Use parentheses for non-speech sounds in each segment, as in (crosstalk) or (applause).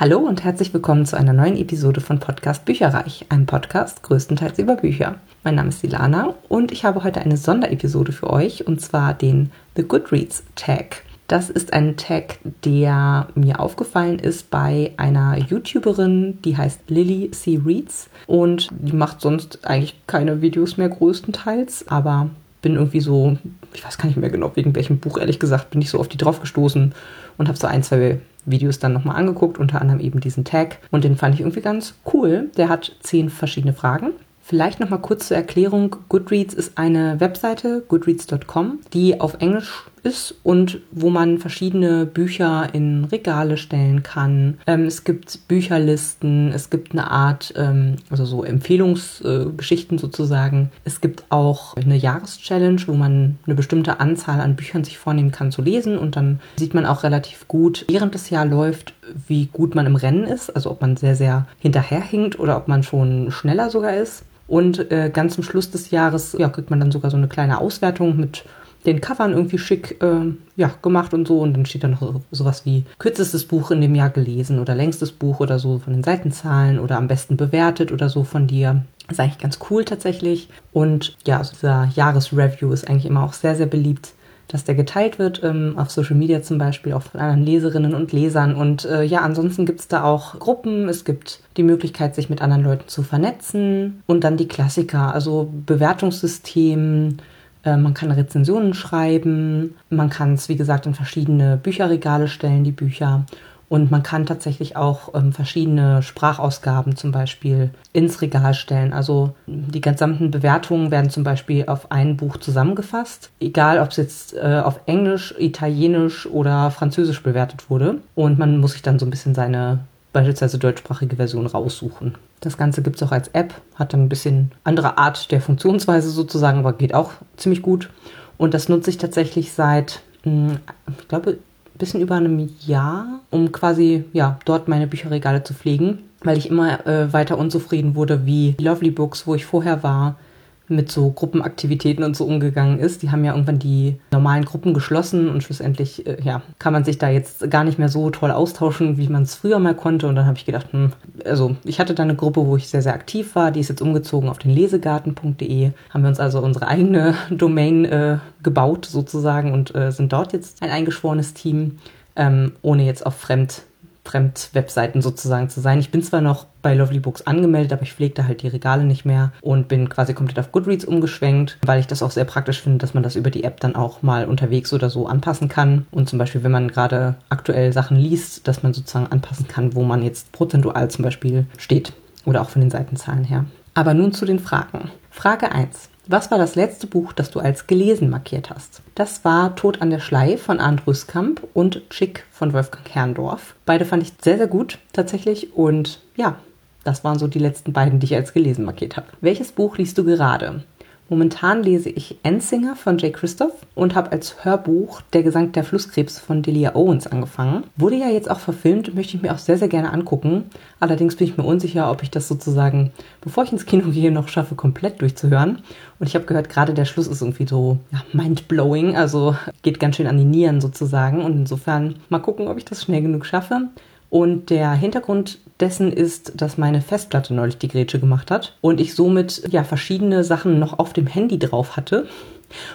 Hallo und herzlich willkommen zu einer neuen Episode von Podcast Bücherreich, einem Podcast größtenteils über Bücher. Mein Name ist Ilana und ich habe heute eine Sonderepisode für euch und zwar den The Goodreads Tag. Das ist ein Tag, der mir aufgefallen ist bei einer YouTuberin, die heißt Lily C. Reads und die macht sonst eigentlich keine Videos mehr größtenteils, aber bin irgendwie so, ich weiß gar nicht mehr genau, wegen welchem Buch ehrlich gesagt, bin ich so auf die drauf gestoßen und habe so ein, zwei Videos dann nochmal angeguckt, unter anderem eben diesen Tag. Und den fand ich irgendwie ganz cool. Der hat zehn verschiedene Fragen. Vielleicht nochmal kurz zur Erklärung. Goodreads ist eine Webseite, goodreads.com, die auf Englisch ist und wo man verschiedene Bücher in Regale stellen kann. Ähm, es gibt Bücherlisten, es gibt eine Art, ähm, also so Empfehlungsgeschichten äh, sozusagen. Es gibt auch eine Jahreschallenge, wo man eine bestimmte Anzahl an Büchern sich vornehmen kann zu lesen und dann sieht man auch relativ gut, während das Jahr läuft, wie gut man im Rennen ist, also ob man sehr, sehr hinterherhinkt oder ob man schon schneller sogar ist. Und äh, ganz zum Schluss des Jahres ja, kriegt man dann sogar so eine kleine Auswertung mit den Covern irgendwie schick äh, ja, gemacht und so. Und dann steht da noch so, sowas wie kürzestes Buch in dem Jahr gelesen oder längstes Buch oder so von den Seitenzahlen oder am besten bewertet oder so von dir. Das ist eigentlich ganz cool tatsächlich. Und ja, also dieser Jahresreview ist eigentlich immer auch sehr, sehr beliebt dass der geteilt wird, ähm, auf Social Media zum Beispiel, auch von anderen Leserinnen und Lesern. Und äh, ja, ansonsten gibt es da auch Gruppen, es gibt die Möglichkeit, sich mit anderen Leuten zu vernetzen und dann die Klassiker, also Bewertungssystem, man kann Rezensionen schreiben, man kann es, wie gesagt, in verschiedene Bücherregale stellen, die Bücher. Und man kann tatsächlich auch ähm, verschiedene Sprachausgaben zum Beispiel ins Regal stellen. Also die gesamten Bewertungen werden zum Beispiel auf ein Buch zusammengefasst, egal ob es jetzt äh, auf Englisch, Italienisch oder Französisch bewertet wurde. Und man muss sich dann so ein bisschen seine beispielsweise deutschsprachige Version raussuchen. Das Ganze gibt es auch als App, hat dann ein bisschen andere Art der Funktionsweise sozusagen, aber geht auch ziemlich gut. Und das nutze ich tatsächlich seit, hm, ich glaube, ein bisschen über einem Jahr, um quasi ja dort meine Bücherregale zu pflegen, weil ich immer äh, weiter unzufrieden wurde, wie Lovely Books, wo ich vorher war, mit so Gruppenaktivitäten und so umgegangen ist. Die haben ja irgendwann die normalen Gruppen geschlossen und schlussendlich, äh, ja, kann man sich da jetzt gar nicht mehr so toll austauschen, wie man es früher mal konnte. Und dann habe ich gedacht, hm, also ich hatte da eine Gruppe, wo ich sehr, sehr aktiv war. Die ist jetzt umgezogen auf den lesegarten.de. Haben wir uns also unsere eigene (laughs) Domain äh, gebaut sozusagen und äh, sind dort jetzt ein eingeschworenes Team, ähm, ohne jetzt auf Fremd Fremdwebseiten sozusagen zu sein. Ich bin zwar noch bei Lovely Books angemeldet, aber ich pflegte halt die Regale nicht mehr und bin quasi komplett auf Goodreads umgeschwenkt, weil ich das auch sehr praktisch finde, dass man das über die App dann auch mal unterwegs oder so anpassen kann. Und zum Beispiel, wenn man gerade aktuell Sachen liest, dass man sozusagen anpassen kann, wo man jetzt prozentual zum Beispiel steht oder auch von den Seitenzahlen her. Aber nun zu den Fragen. Frage 1. Was war das letzte Buch, das du als gelesen markiert hast? Das war Tod an der Schlei von Arndt Rüskamp und Chick von Wolfgang Herrndorf. Beide fand ich sehr, sehr gut tatsächlich und ja, das waren so die letzten beiden, die ich als gelesen markiert habe. Welches Buch liest du gerade? Momentan lese ich Ensinger von Jay Christoph und habe als Hörbuch Der Gesang der Flusskrebs von Delia Owens angefangen. Wurde ja jetzt auch verfilmt, möchte ich mir auch sehr, sehr gerne angucken. Allerdings bin ich mir unsicher, ob ich das sozusagen, bevor ich ins Kino gehe, noch schaffe, komplett durchzuhören. Und ich habe gehört, gerade der Schluss ist irgendwie so ja, mind-blowing, also geht ganz schön an die Nieren sozusagen. Und insofern mal gucken, ob ich das schnell genug schaffe. Und der Hintergrund dessen ist, dass meine Festplatte neulich die Grätsche gemacht hat und ich somit ja verschiedene Sachen noch auf dem Handy drauf hatte.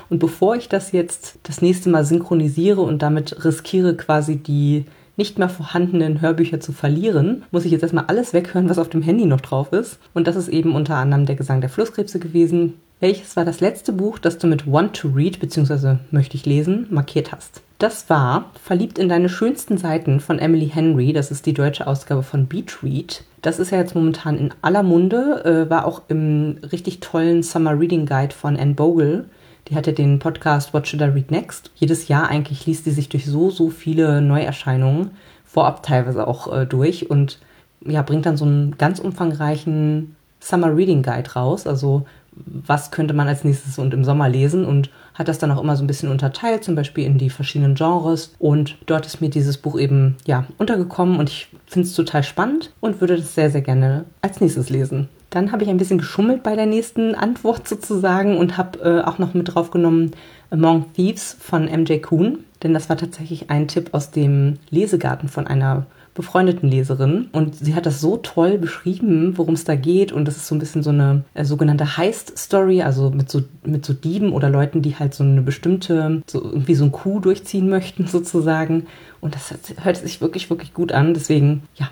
Und bevor ich das jetzt das nächste Mal synchronisiere und damit riskiere quasi die nicht mehr vorhandenen Hörbücher zu verlieren, muss ich jetzt erstmal alles weghören, was auf dem Handy noch drauf ist. Und das ist eben unter anderem der Gesang der Flusskrebse gewesen. Welches war das letzte Buch, das du mit Want to Read bzw. möchte ich lesen markiert hast? Das war Verliebt in deine schönsten Seiten von Emily Henry. Das ist die deutsche Ausgabe von Beach Read. Das ist ja jetzt momentan in aller Munde, äh, war auch im richtig tollen Summer Reading Guide von Anne Bogle. Die hatte den Podcast What Should I Read Next. Jedes Jahr eigentlich liest sie sich durch so, so viele Neuerscheinungen, vorab teilweise auch äh, durch und ja, bringt dann so einen ganz umfangreichen Summer Reading Guide raus. Also was könnte man als nächstes und im Sommer lesen und hat das dann auch immer so ein bisschen unterteilt, zum Beispiel in die verschiedenen Genres. Und dort ist mir dieses Buch eben ja untergekommen und ich finde es total spannend und würde das sehr, sehr gerne als nächstes lesen. Dann habe ich ein bisschen geschummelt bei der nächsten Antwort sozusagen und habe äh, auch noch mit drauf genommen Among Thieves von MJ Kuhn, denn das war tatsächlich ein Tipp aus dem Lesegarten von einer befreundeten Leserin und sie hat das so toll beschrieben, worum es da geht. Und das ist so ein bisschen so eine äh, sogenannte Heist-Story, also mit so, mit so Dieben oder Leuten, die halt so eine bestimmte, so irgendwie so ein Coup durchziehen möchten (laughs) sozusagen. Und das hört sich wirklich, wirklich gut an, deswegen, ja,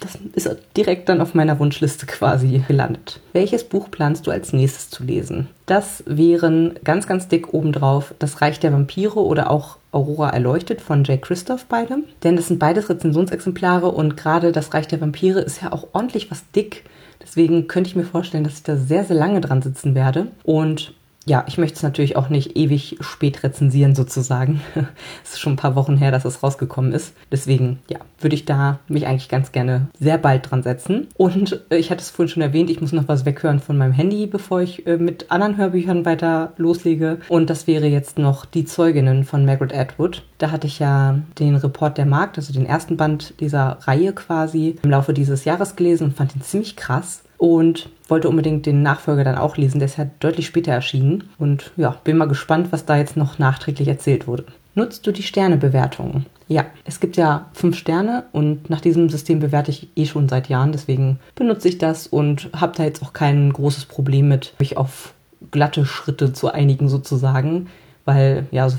das ist direkt dann auf meiner Wunschliste quasi gelandet. Welches Buch planst du als nächstes zu lesen? Das wären ganz, ganz dick obendrauf Das Reich der Vampire oder auch Aurora erleuchtet von Jay Christoph beide. Denn das sind beides Rezensionsexemplare und gerade Das Reich der Vampire ist ja auch ordentlich was dick. Deswegen könnte ich mir vorstellen, dass ich da sehr, sehr lange dran sitzen werde. Und ja, ich möchte es natürlich auch nicht ewig spät rezensieren sozusagen. (laughs) es ist schon ein paar Wochen her, dass es rausgekommen ist. Deswegen, ja, würde ich da mich eigentlich ganz gerne sehr bald dran setzen. Und äh, ich hatte es vorhin schon erwähnt, ich muss noch was weghören von meinem Handy, bevor ich äh, mit anderen Hörbüchern weiter loslege. Und das wäre jetzt noch Die Zeuginnen von Margaret Atwood. Da hatte ich ja den Report der Markt, also den ersten Band dieser Reihe quasi, im Laufe dieses Jahres gelesen und fand ihn ziemlich krass und wollte unbedingt den Nachfolger dann auch lesen. Der ist ja deutlich später erschienen. Und ja, bin mal gespannt, was da jetzt noch nachträglich erzählt wurde. Nutzt du die Sternebewertungen? Ja, es gibt ja fünf Sterne und nach diesem System bewerte ich eh schon seit Jahren. Deswegen benutze ich das und habe da jetzt auch kein großes Problem mit, mich auf glatte Schritte zu einigen sozusagen. Weil ja, es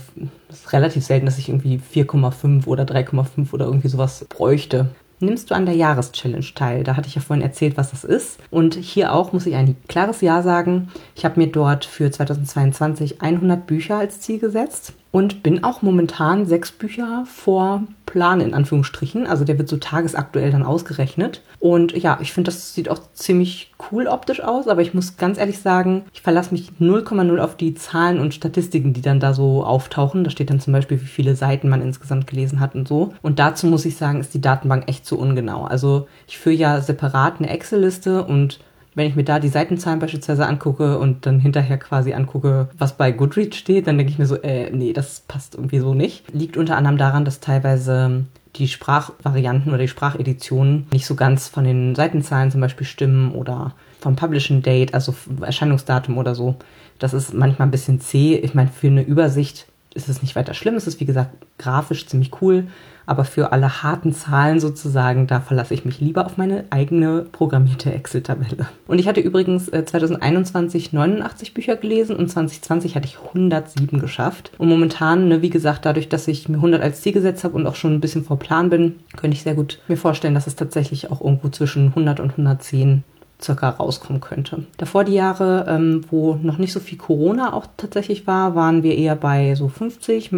ist relativ selten, dass ich irgendwie 4,5 oder 3,5 oder irgendwie sowas bräuchte nimmst du an der Jahreschallenge teil? Da hatte ich ja vorhin erzählt, was das ist. Und hier auch muss ich ein klares Ja sagen. Ich habe mir dort für 2022 100 Bücher als Ziel gesetzt und bin auch momentan sechs Bücher vor Plan in Anführungsstrichen. Also der wird so tagesaktuell dann ausgerechnet. Und ja, ich finde, das sieht auch ziemlich cool optisch aus, aber ich muss ganz ehrlich sagen, ich verlasse mich 0,0 auf die Zahlen und Statistiken, die dann da so auftauchen. Da steht dann zum Beispiel, wie viele Seiten man insgesamt gelesen hat und so. Und dazu muss ich sagen, ist die Datenbank echt zu ungenau. Also ich führe ja separat eine Excel-Liste und wenn ich mir da die Seitenzahlen beispielsweise angucke und dann hinterher quasi angucke, was bei Goodreads steht, dann denke ich mir so, äh, nee, das passt irgendwie so nicht. Liegt unter anderem daran, dass teilweise die Sprachvarianten oder die Spracheditionen nicht so ganz von den Seitenzahlen zum Beispiel stimmen oder vom Publishing Date, also Erscheinungsdatum oder so. Das ist manchmal ein bisschen zäh. Ich meine, für eine Übersicht ist es nicht weiter schlimm. Es ist, wie gesagt, grafisch ziemlich cool. Aber für alle harten Zahlen sozusagen, da verlasse ich mich lieber auf meine eigene programmierte Excel-Tabelle. Und ich hatte übrigens 2021 äh, 89 Bücher gelesen und 2020 hatte ich 107 geschafft. Und momentan, ne, wie gesagt, dadurch, dass ich mir 100 als Ziel gesetzt habe und auch schon ein bisschen vor Plan bin, könnte ich sehr gut mir vorstellen, dass es tatsächlich auch irgendwo zwischen 100 und 110 circa rauskommen könnte. Davor die Jahre, ähm, wo noch nicht so viel Corona auch tatsächlich war, waren wir eher bei so 50,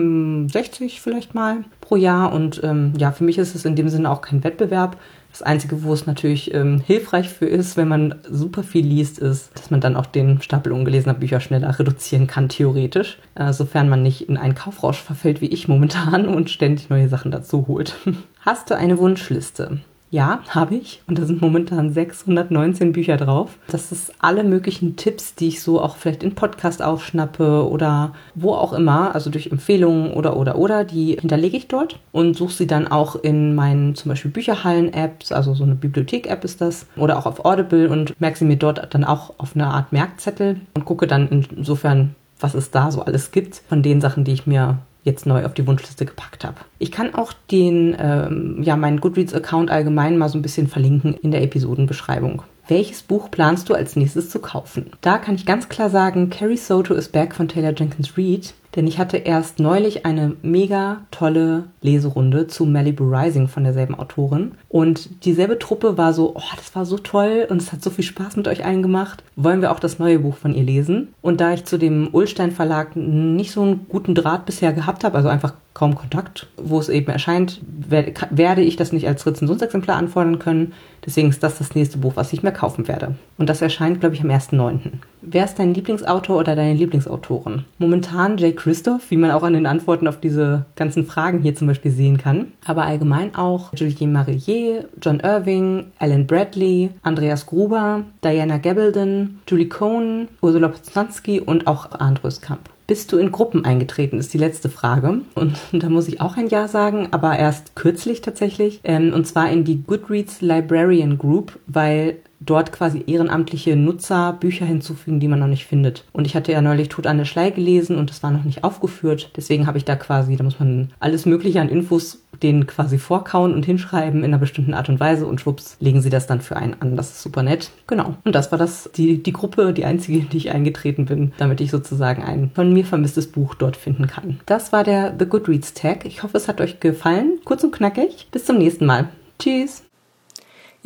60 vielleicht mal pro Jahr. Und ähm, ja, für mich ist es in dem Sinne auch kein Wettbewerb. Das Einzige, wo es natürlich ähm, hilfreich für ist, wenn man super viel liest, ist, dass man dann auch den Stapel ungelesener Bücher schneller reduzieren kann, theoretisch. Äh, sofern man nicht in einen Kaufrausch verfällt, wie ich momentan, und ständig neue Sachen dazu holt. (laughs) Hast du eine Wunschliste? Ja, habe ich. Und da sind momentan 619 Bücher drauf. Das ist alle möglichen Tipps, die ich so auch vielleicht in Podcast aufschnappe oder wo auch immer, also durch Empfehlungen oder oder oder, die hinterlege ich dort und suche sie dann auch in meinen zum Beispiel Bücherhallen-Apps, also so eine Bibliothek-App ist das, oder auch auf Audible und merke sie mir dort dann auch auf eine Art Merkzettel und gucke dann insofern, was es da so alles gibt von den Sachen, die ich mir jetzt neu auf die Wunschliste gepackt habe. Ich kann auch den, ähm, ja, meinen Goodreads-Account allgemein mal so ein bisschen verlinken in der Episodenbeschreibung. Welches Buch planst du als nächstes zu kaufen? Da kann ich ganz klar sagen, Carrie Soto is Back von Taylor Jenkins Reid denn ich hatte erst neulich eine mega tolle Leserunde zu Malibu Rising von derselben Autorin. Und dieselbe Truppe war so, oh, das war so toll und es hat so viel Spaß mit euch allen gemacht. Wollen wir auch das neue Buch von ihr lesen? Und da ich zu dem Ulstein Verlag nicht so einen guten Draht bisher gehabt habe, also einfach kaum Kontakt, wo es eben erscheint, werde ich das nicht als Rezensionsexemplar anfordern können. Deswegen ist das das nächste Buch, was ich mir kaufen werde. Und das erscheint, glaube ich, am 1.9. Wer ist dein Lieblingsautor oder deine Lieblingsautorin? Momentan Jay Christoph, wie man auch an den Antworten auf diese ganzen Fragen hier zum Beispiel sehen kann. Aber allgemein auch Julien Marillier, John Irving, Alan Bradley, Andreas Gruber, Diana Gabaldon, Julie Cohn, Ursula Poznanski und auch Andrus Kamp. Bist du in Gruppen eingetreten, ist die letzte Frage. Und (laughs) da muss ich auch ein Ja sagen, aber erst kürzlich tatsächlich. Ähm, und zwar in die Goodreads Librarian Group, weil dort quasi ehrenamtliche Nutzer Bücher hinzufügen, die man noch nicht findet. Und ich hatte ja neulich Tod an der Schlei gelesen und das war noch nicht aufgeführt. Deswegen habe ich da quasi, da muss man alles Mögliche an Infos den quasi vorkauen und hinschreiben in einer bestimmten Art und Weise und schwupps legen sie das dann für einen an. Das ist super nett. Genau. Und das war das, die, die Gruppe, die einzige, in die ich eingetreten bin, damit ich sozusagen ein von mir vermisstes Buch dort finden kann. Das war der The Goodreads Tag. Ich hoffe, es hat euch gefallen. Kurz und knackig. Bis zum nächsten Mal. Tschüss.